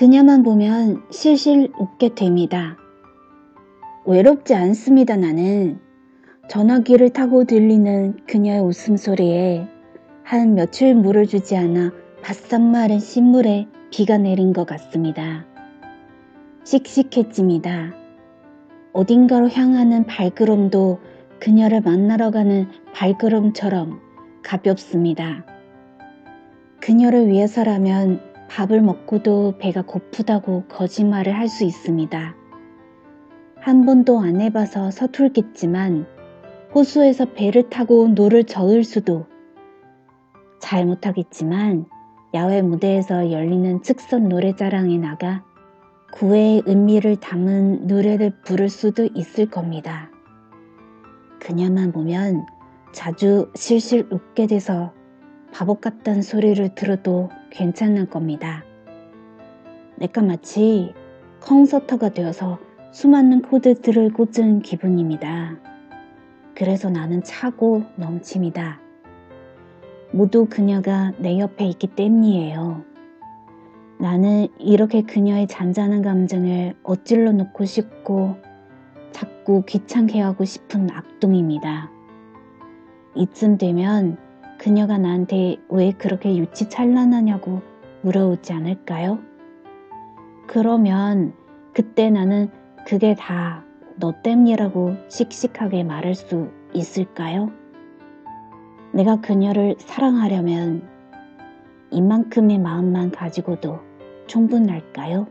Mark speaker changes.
Speaker 1: 그녀만 보면 실실 웃게 됩니다. 외롭지 않습니다, 나는. 전화기를 타고 들리는 그녀의 웃음소리에 한 며칠 물을 주지 않아 바싹 마른 신물에 비가 내린 것 같습니다. 씩씩해집니다. 어딘가로 향하는 발걸음도 그녀를 만나러 가는 발걸음처럼 가볍습니다. 그녀를 위해서라면 밥을 먹고도 배가 고프다고 거짓말을 할 수 있습니다. 한 번도 안 해봐서 서툴겠지만 호수에서 배를 타고 노를 저을 수도 잘 못하겠지만 야외 무대에서 열리는 즉석 노래자랑에 나가 구애의 의미를 담은 노래를 부를 수도 있을 겁니다. 그녀만 보면 자주 실실 웃게 돼서 바보 같다는 소리를 들어도 괜찮을 겁니다. 내가 마치 콘서터가 되어서 수많은 코드들을 꽂은 기분입니다. 그래서 나는 차고 넘칩니다. 모두 그녀가 내 옆에 있기 때문이에요. 나는 이렇게 그녀의 잔잔한 감정을 엇질러 놓고 싶고 자꾸 귀찮게 하고 싶은 악동입니다. 이쯤 되면 그녀가 나한테 왜 그렇게 유치찬란하냐고 물어오지 않을까요? 그러면 그때 나는 그게 다 너 때문이라고 씩씩하게 말할 수 있을까요? 내가 그녀를 사랑하려면 이만큼의 마음만 가지고도 충분할까요?